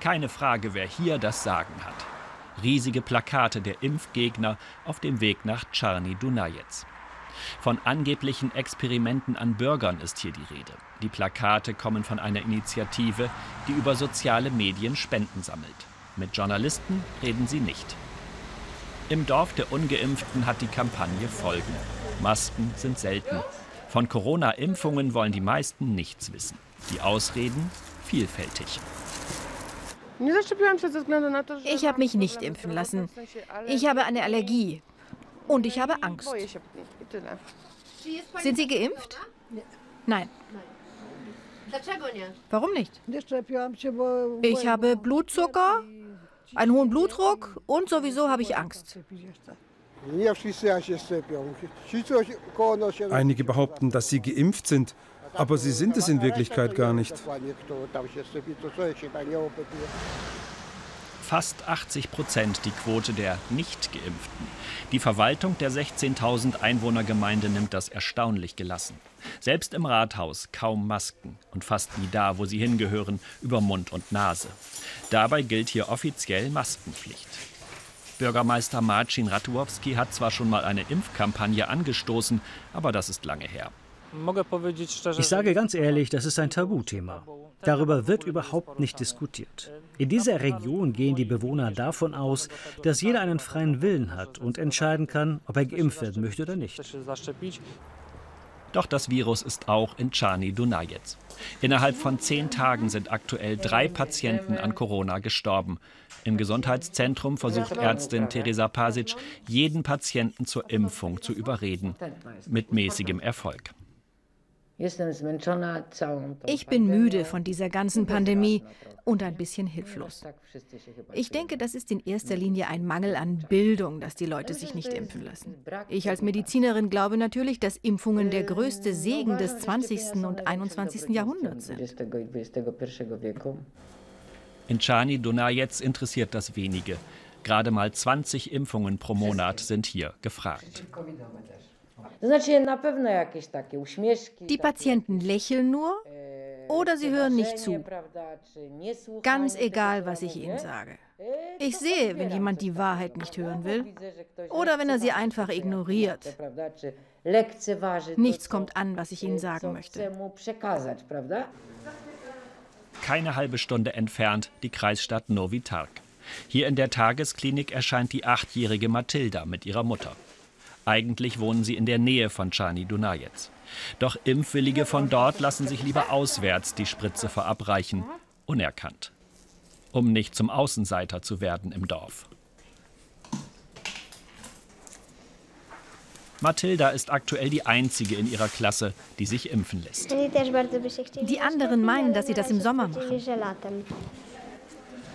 Keine Frage, wer hier das Sagen hat. Riesige Plakate der Impfgegner auf dem Weg nach Czarny Dunajec. Von angeblichen Experimenten an Bürgern ist hier die Rede. Die Plakate kommen von einer Initiative, die über soziale Medien Spenden sammelt. Mit Journalisten reden sie nicht. Im Dorf der ungeimpften hat die Kampagne Folgen. Masken sind selten. Von Corona-Impfungen wollen die meisten nichts wissen. Die Ausreden vielfältig. Ich habe mich nicht impfen lassen. Ich habe eine Allergie. Und ich habe Angst. Sind Sie geimpft? Nein. Warum nicht? Ich habe Blutzucker, einen hohen Blutdruck und sowieso habe ich Angst. Einige behaupten, dass sie geimpft sind, aber sie sind es in Wirklichkeit gar nicht. Fast 80 Prozent die Quote der Nicht-Geimpften. Die Verwaltung der 16.000 Einwohnergemeinde nimmt das erstaunlich gelassen. Selbst im Rathaus kaum Masken und fast nie da, wo sie hingehören, über Mund und Nase. Dabei gilt hier offiziell Maskenpflicht. Bürgermeister Marcin Ratułowski hat zwar schon mal eine Impfkampagne angestoßen, aber das ist lange her. Ich sage ganz ehrlich, das ist ein Tabuthema. Darüber wird überhaupt nicht diskutiert. In dieser Region gehen die Bewohner davon aus, dass jeder einen freien Willen hat und entscheiden kann, ob er geimpft werden möchte oder nicht. Doch das Virus ist auch in Czarny Dunajec. Innerhalb von zehn Tagen sind aktuell drei Patienten an Corona gestorben. Im Gesundheitszentrum versucht Ärztin Teresa Pasic, jeden Patienten zur Impfung zu überreden. Mit mäßigem Erfolg. Ich bin müde von dieser ganzen Pandemie und ein bisschen hilflos. Ich denke, das ist in erster Linie ein Mangel an Bildung, dass die Leute sich nicht impfen lassen. Ich als Medizinerin glaube natürlich, dass Impfungen der größte Segen des 20. und 21. Jahrhunderts sind. In Czarny Dunajec interessiert das wenige. Gerade mal 20 Impfungen pro Monat sind hier gefragt. Die Patienten lächeln nur oder sie hören nicht zu. Ganz egal, was ich ihnen sage. Ich sehe, wenn jemand die Wahrheit nicht hören will oder wenn er sie einfach ignoriert. Nichts kommt an, was ich ihnen sagen möchte. Keine halbe Stunde entfernt die Kreisstadt Novi Targ. Hier in der Tagesklinik erscheint die achtjährige Mathilda mit ihrer Mutter. Eigentlich wohnen sie in der Nähe von Czarny Dunajec. Doch Impfwillige von dort lassen sich lieber auswärts die Spritze verabreichen, unerkannt. Um nicht zum Außenseiter zu werden im Dorf. Mathilda ist aktuell die einzige in ihrer Klasse, die sich impfen lässt. Die anderen meinen, dass sie das im Sommer machen.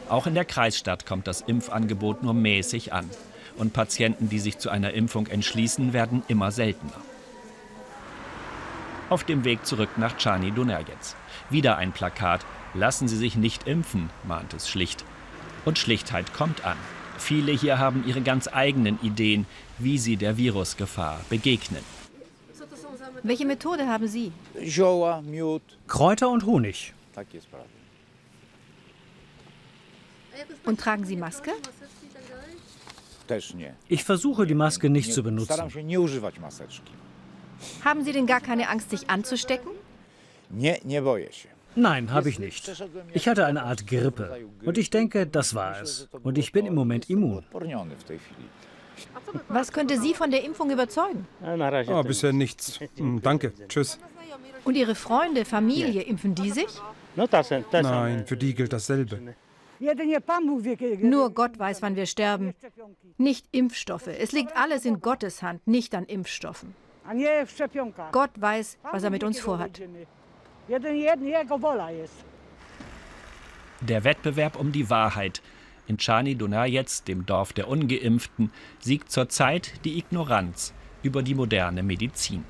Auch in der Kreisstadt kommt das Impfangebot nur mäßig an und Patienten, die sich zu einer Impfung entschließen, werden immer seltener. Auf dem Weg zurück nach Czarny Dunajec. Wieder ein Plakat. Lassen Sie sich nicht impfen, mahnt es schlicht. Und Schlichtheit kommt an. Viele hier haben ihre ganz eigenen Ideen, wie sie der Virusgefahr begegnen. Welche Methode haben Sie? Kräuter und Honig. Und tragen Sie Maske? Ich versuche die Maske nicht zu benutzen. Haben Sie denn gar keine Angst, sich anzustecken? Nein, habe ich nicht. Ich hatte eine Art Grippe und ich denke, das war es. Und ich bin im Moment immun. Was könnte Sie von der Impfung überzeugen? Oh, bisher nichts. Hm, danke. Tschüss. Und Ihre Freunde, Familie, impfen die sich? Nein, für die gilt dasselbe. Nur Gott weiß, wann wir sterben. Nicht Impfstoffe. Es liegt alles in Gottes Hand, nicht an Impfstoffen. Gott weiß, was er mit uns vorhat. Der Wettbewerb um die Wahrheit. In Czarny Dunajec, dem Dorf der Ungeimpften, siegt zurzeit die Ignoranz über die moderne Medizin.